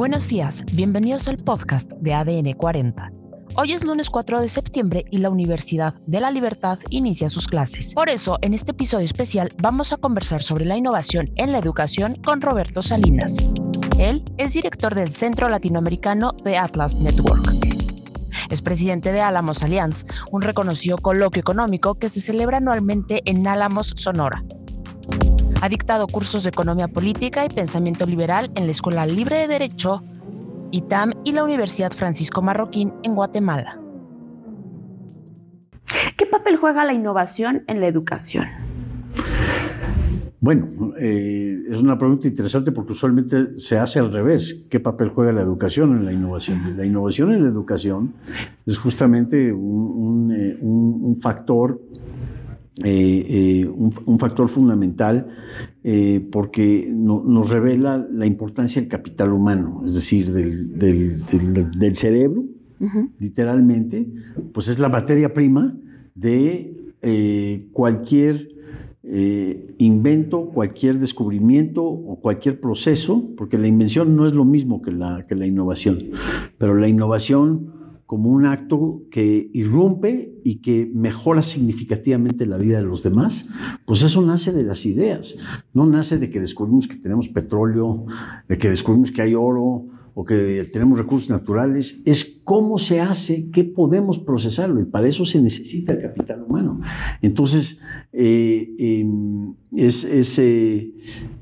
Buenos días, bienvenidos al podcast de ADN 40. Hoy es lunes 4 de septiembre y la Universidad de la Libertad inicia sus clases. Por eso, en este episodio especial vamos a conversar sobre la innovación en la educación con Roberto Salinas. Él es director del Centro Latinoamericano de Atlas Network. Es presidente de Álamos Allianz, un reconocido coloquio económico que se celebra anualmente en Álamos, Sonora. Ha dictado cursos de economía política y pensamiento liberal en la Escuela Libre de Derecho, ITAM y la Universidad Francisco Marroquín en Guatemala. ¿Qué papel juega la innovación en la educación? Bueno, eh, es una pregunta interesante porque usualmente se hace al revés. ¿Qué papel juega la educación en la innovación? La innovación en la educación es justamente un, un eh, factor eh, eh, un, factor fundamental eh, porque nos revela la importancia del capital humano, es decir, del, cerebro, literalmente, pues es la materia prima de cualquier invento, cualquier descubrimiento o cualquier proceso, porque la invención no es lo mismo que la, que la innovación, pero la innovación como un acto que irrumpe y que mejora significativamente la vida de los demás, pues eso nace de las ideas, no nace de que descubrimos que tenemos petróleo, de que descubrimos que hay oro o que tenemos recursos naturales, es cómo se hace, qué podemos procesarlo, y para eso se necesita el capital humano. Entonces, eh, em, es, eh, eh,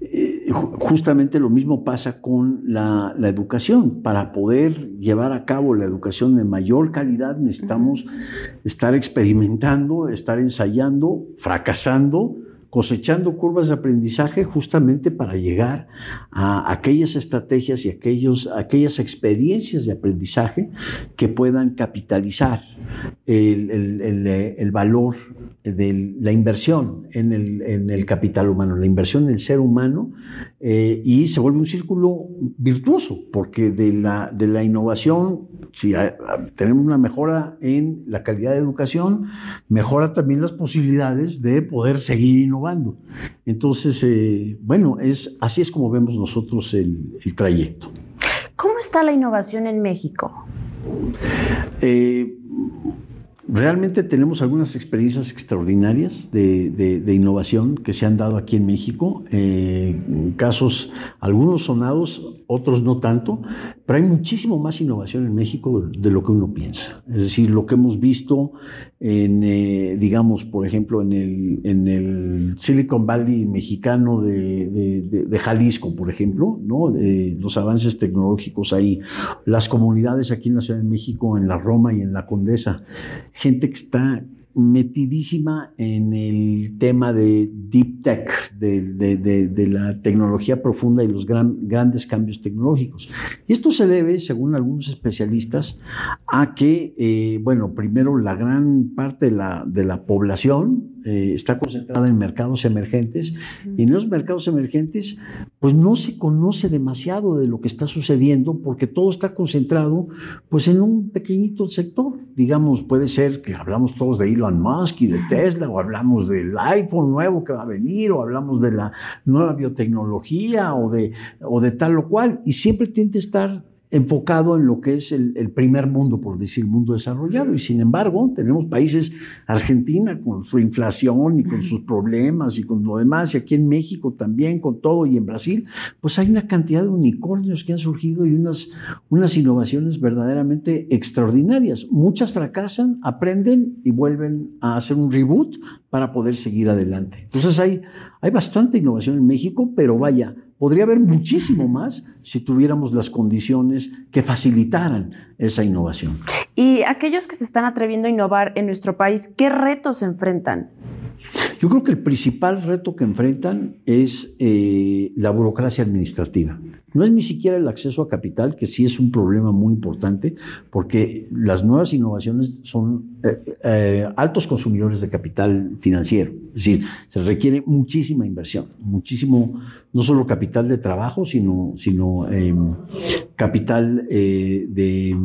justamente lo mismo pasa con la, educación. Para poder llevar a cabo la educación de mayor calidad necesitamos estar experimentando, estar ensayando, fracasando, cosechando curvas de aprendizaje justamente para llegar a aquellas estrategias y aquellos, aquellas experiencias de aprendizaje que puedan capitalizar el, valor de la inversión en el, capital humano, la inversión en el ser humano, eh, y se vuelve un círculo virtuoso, porque de la, de la innovación, si tenemos una mejora en la calidad de educación, mejora también las posibilidades de poder seguir innovando. Entonces, eh, bueno, es, así es como vemos nosotros el, el trayecto. ¿Cómo está la innovación en México? Eh, Realmente tenemos algunas experiencias extraordinarias de, innovación que se han dado aquí en México, eh, casos, algunos sonados, otros no tanto, pero hay muchísimo más innovación en México de, lo que uno piensa. Es decir, lo que hemos visto en, eh, digamos, por ejemplo, en el, en el Silicon Valley mexicano de, Jalisco, por ejemplo, ¿no? los avances tecnológicos ahí, las comunidades aquí en la Ciudad de México, en la Roma y en la Condesa gente que está metidísima en el tema de deep tech, de, la tecnología profunda y los grandes cambios tecnológicos. Y esto se debe, según algunos especialistas, a que, eh, bueno, primero la gran parte de la, de la población eh, está concentrada en mercados emergentes. Y en los mercados emergentes pues no se conoce demasiado de lo que está sucediendo porque todo está concentrado pues en un pequeñito sector. Digamos, puede ser que hablamos todos de Elon Musk y de Tesla o hablamos del iPhone nuevo que va a venir o hablamos de la nueva biotecnología o de, o de tal o cual y siempre tiene que estar enfocado en lo que es el, primer mundo, por decir, mundo desarrollado. Y sin embargo, tenemos países, Argentina con su inflación y con sus problemas y con lo demás, y aquí en México también con todo, y en Brasil, pues hay una cantidad de unicornios que han surgido y unas, unas innovaciones verdaderamente extraordinarias. Muchas fracasan, aprenden y vuelven a hacer un reboot para poder seguir adelante. Entonces hay, hay bastante innovación en México, pero vaya, Podría haber muchísimo más si tuviéramos las condiciones que facilitaran esa innovación. Y aquellos que se están atreviendo a innovar en nuestro país, ¿qué retos enfrentan? Yo creo que el principal reto que enfrentan es eh, la burocracia administrativa. No es ni siquiera el acceso a capital, que sí es un problema muy importante, porque las nuevas innovaciones son eh, eh, altos consumidores de capital financiero. Es decir, se requiere muchísima inversión, muchísimo, no solo capital de trabajo, sino, sino em, capital de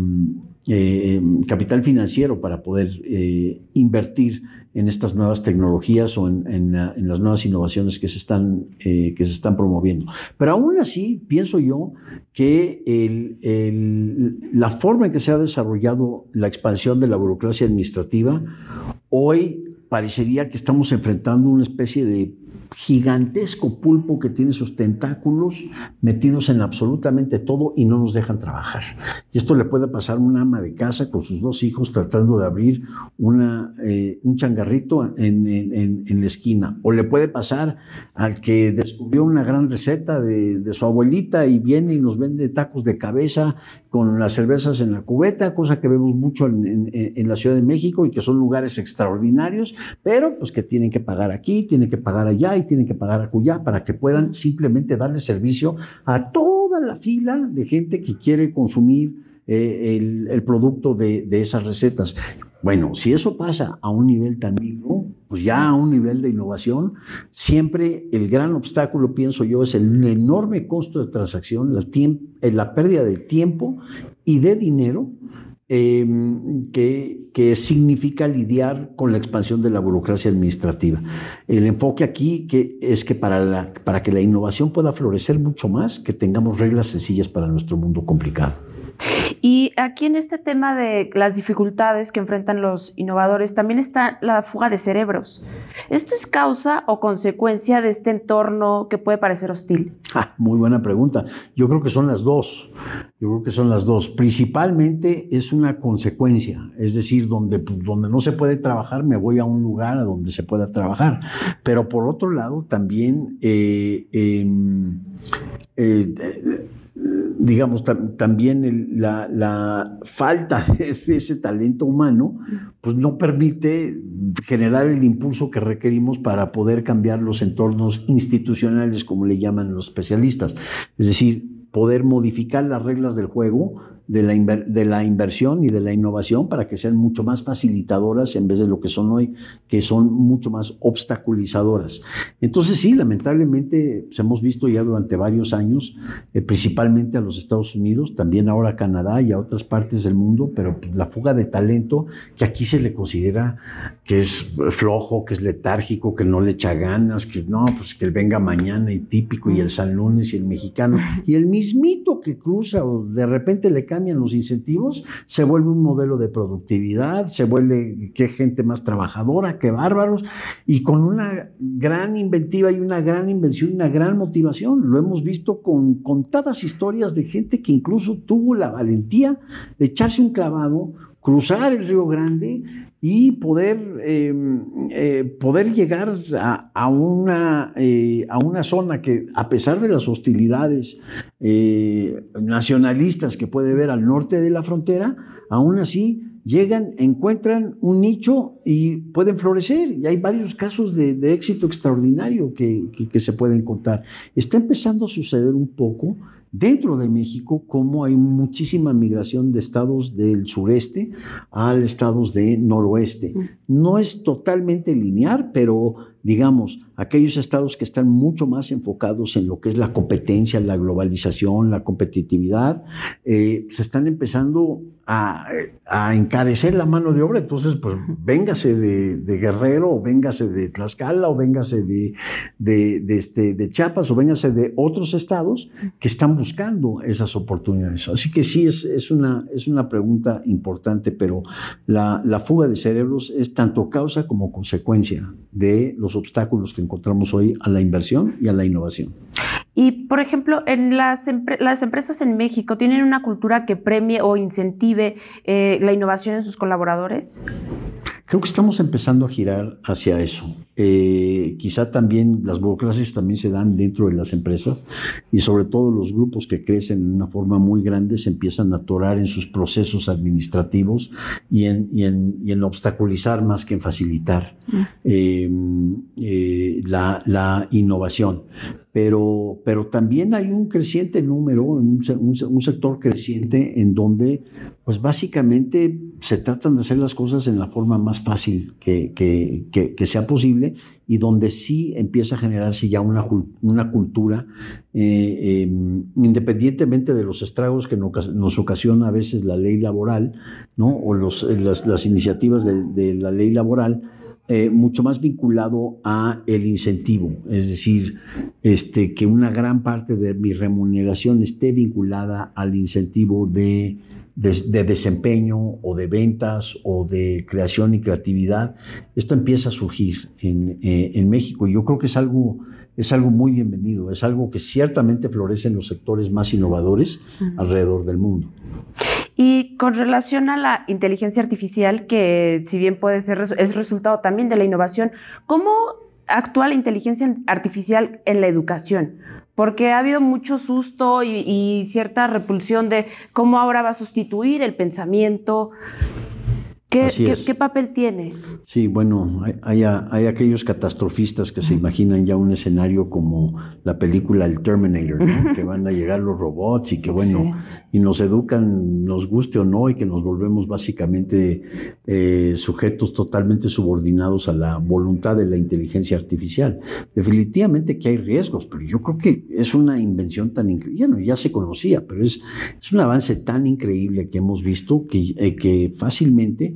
capital financiero para poder invertir en estas nuevas tecnologías o en, las nuevas innovaciones que se, están, que se están promoviendo. Pero aún así, pienso yo que la forma en que se ha desarrollado la expansión de la burocracia administrativa, hoy parecería que estamos enfrentando una especie de gigantesco pulpo que tiene sus tentáculos metidos en absolutamente todo y no nos dejan trabajar. Y esto le puede pasar a una ama de casa con sus dos hijos tratando de abrir eh, un changarrito en, la esquina. O le puede pasar al que descubrió una gran receta de, su abuelita y viene y nos vende tacos de cabeza con las cervezas en la cubeta, cosa que vemos mucho en, en, la Ciudad de México y que son lugares extraordinarios, pero pues que tienen que pagar aquí, tienen que pagar allá y tienen que pagar acullá para que puedan simplemente darle servicio a toda la fila de gente que quiere consumir eh, el, producto de, de, esas recetas. Bueno, si eso pasa a un nivel tan micro, pues ya a un nivel de innovación, siempre el gran obstáculo, pienso yo, es el enorme costo de transacción, la, eh, la pérdida de tiempo y de dinero Em, que, significa lidiar con la expansión de la burocracia administrativa. El enfoque aquí que es que para, para que la innovación pueda florecer mucho más, que tengamos reglas sencillas para nuestro mundo complicado. Y aquí en este tema de las dificultades que enfrentan los innovadores, también está la fuga de cerebros. ¿Esto es causa o consecuencia de este entorno que puede parecer hostil? Ah, muy buena pregunta. Yo creo que son las dos. Yo creo que son las dos. Principalmente es una consecuencia, es decir, donde, donde no se puede trabajar, me voy a un lugar a donde se pueda trabajar. Pero por otro lado, también... Eh, em, eh, digamos, también la, falta de ese talento humano, pues no permite generar el impulso que requerimos para poder cambiar los entornos institucionales, como le llaman los especialistas. Es decir, poder modificar las reglas del juego de la, de la inversión y de la innovación para que sean mucho más facilitadoras en vez de lo que son hoy, que son mucho más obstaculizadoras. Entonces sí, lamentablemente pues, hemos visto ya durante varios años, eh, principalmente a los Estados Unidos, también ahora a Canadá y a otras partes del mundo, pero pues, la fuga de talento que aquí se le considera que es flojo, que es letárgico, que no le echa ganas, que no, pues que él venga mañana y típico y el San Lunes y el mexicano y el mismito que cruza o de repente le cambian los incentivos, se vuelve un modelo de productividad, se vuelve qué gente más trabajadora, qué bárbaros, y con una gran inventiva y una gran invención una gran motivación. Lo hemos visto con contadas historias de gente que incluso tuvo la valentía de echarse un clavado, cruzar el Río Grande y poder, em, eh, poder llegar a, una, eh, a una zona que, a pesar de las hostilidades eh, nacionalistas que puede ver al norte de la frontera, aún así llegan, encuentran un nicho y pueden florecer. Y hay varios casos de, éxito extraordinario que, que, se pueden contar. Está empezando a suceder un poco dentro de México, como hay muchísima migración de estados del sureste a estados de noroeste. No es totalmente lineal, pero digamos, aquellos estados que están mucho más enfocados en lo que es la competencia, la globalización, la competitividad, eh, se están empezando a, encarecer la mano de obra. Entonces, pues véngase de, Guerrero, o véngase de Tlaxcala, o véngase de, de, este, de Chiapas, o véngase de otros estados que están buscando esas oportunidades. Así que sí, es, es, una, es una pregunta importante, pero la, la fuga de cerebros es tanto causa como consecuencia de los obstáculos que encontramos hoy a la inversión y a la innovación. Y, por ejemplo, en las, las empresas en México tienen una cultura que premie o incentive eh, la innovación en sus colaboradores. Creo que estamos empezando a girar hacia eso. Eh, quizá también las burocracias también se dan dentro de las empresas y sobre todo los grupos que crecen de una forma muy grande se empiezan a atorar en sus procesos administrativos y en, y en, obstaculizar más que en facilitar mm. eh, la, la innovación. pero, pero también hay un creciente número, un, un, sector creciente en donde, pues básicamente se tratan de hacer las cosas en la forma más fácil que, que, que, sea posible y donde sí empieza a generarse ya una, una cultura, eh, em, independientemente de los estragos que nos ocasiona a veces la ley laboral, ¿no? o las, las iniciativas de la ley laboral, eh, mucho más vinculado a el incentivo, es decir, este, que una gran parte de mi remuneración esté vinculada al incentivo de, de, desempeño o de ventas o de creación y creatividad. Esto empieza a surgir en, eh, en México y yo creo que es algo es algo muy bienvenido, es algo que ciertamente florece en los sectores más innovadores alrededor del mundo. Y con relación a la inteligencia artificial, que si bien puede ser es resultado también de la innovación, ¿cómo actúa la inteligencia artificial en la educación? Porque ha habido mucho susto y, y cierta repulsión de cómo ahora va a sustituir el pensamiento. ¿Qué, papel tiene? Sí, bueno, hay, hay, aquellos catastrofistas que se imaginan ya un escenario como la película El Terminator, que van a llegar los robots y que bueno, y nos educan, nos guste o no, y que nos volvemos básicamente eh, sujetos totalmente subordinados a la voluntad de la inteligencia artificial. Definitivamente que hay riesgos, pero yo creo que es una invención tan increíble, ya se conocía, pero es, es un avance tan increíble que hemos visto que, eh, que fácilmente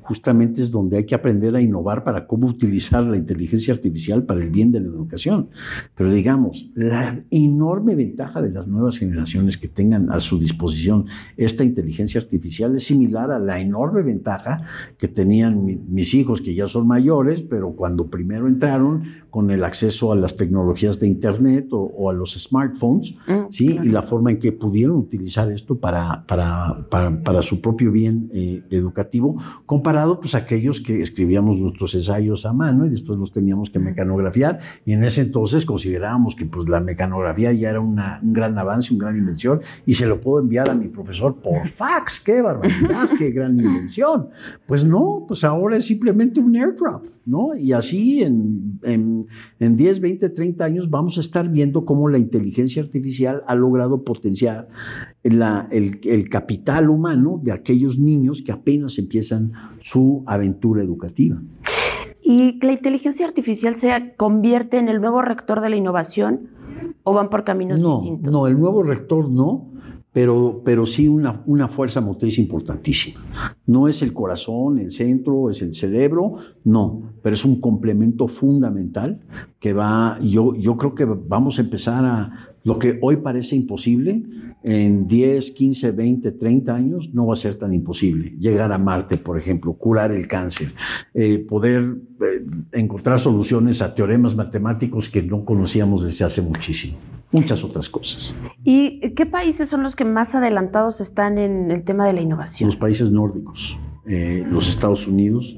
justamente es donde hay que aprender a innovar para cómo utilizar la inteligencia artificial para el bien de la educación. Pero digamos, la enorme ventaja de las nuevas generaciones que tengan a su disposición esta inteligencia artificial es similar a la enorme ventaja que tenían mis hijos, que ya son mayores, pero cuando primero entraron con el acceso a las tecnologías de Internet o, a los smartphones, mm, ¿sí? y la forma en que pudieron utilizar esto para, para, para, su propio bien eh, educativo, comparado pues aquellos que escribíamos nuestros ensayos a mano y después los teníamos que mecanografiar. Y en ese entonces considerábamos que pues la mecanografía ya era una, un gran avance, una gran invención y se lo puedo enviar a mi profesor por fax, qué barbaridad, qué gran invención. Pues no, pues ahora es simplemente un airdrop, ¿no? Y así en, en, en 10, 20, 30 años vamos a estar viendo cómo la inteligencia artificial ha logrado potenciar la, el, el capital humano de aquellos niños que apenas empiezan su aventura educativa. ¿Y la inteligencia artificial se convierte en el nuevo rector de la innovación o van por caminos distintos? No, el nuevo rector no, pero, pero sí una, una fuerza motriz importantísima. No es el corazón, el centro, es el cerebro, no, pero es un complemento fundamental que va, yo, yo creo que vamos a empezar a, lo que hoy parece imposible, en 10, 15, 20, 30 años no va a ser tan imposible. Llegar a Marte, por ejemplo, curar el cáncer, eh, poder eh, encontrar soluciones a teoremas matemáticos que no conocíamos desde hace muchísimo. Muchas otras cosas. ¿Y qué países son los que más adelantados están en el tema de la innovación? Los países nórdicos. Eh, los Estados Unidos,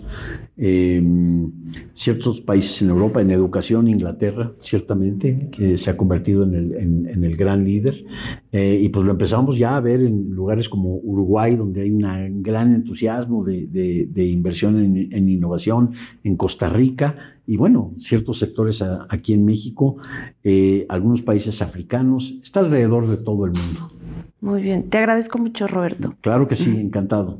em, ciertos países en Europa, en educación, Inglaterra, ciertamente, que se ha convertido en el, en, el gran líder. Eh, y pues lo empezamos ya a ver en lugares como Uruguay, donde hay un gran entusiasmo de, de, inversión en, en, innovación, en Costa Rica, y bueno, ciertos sectores aquí en México, eh, algunos países africanos, está alrededor de todo el mundo. Muy bien, te agradezco mucho, Roberto. Claro que sí, encantado.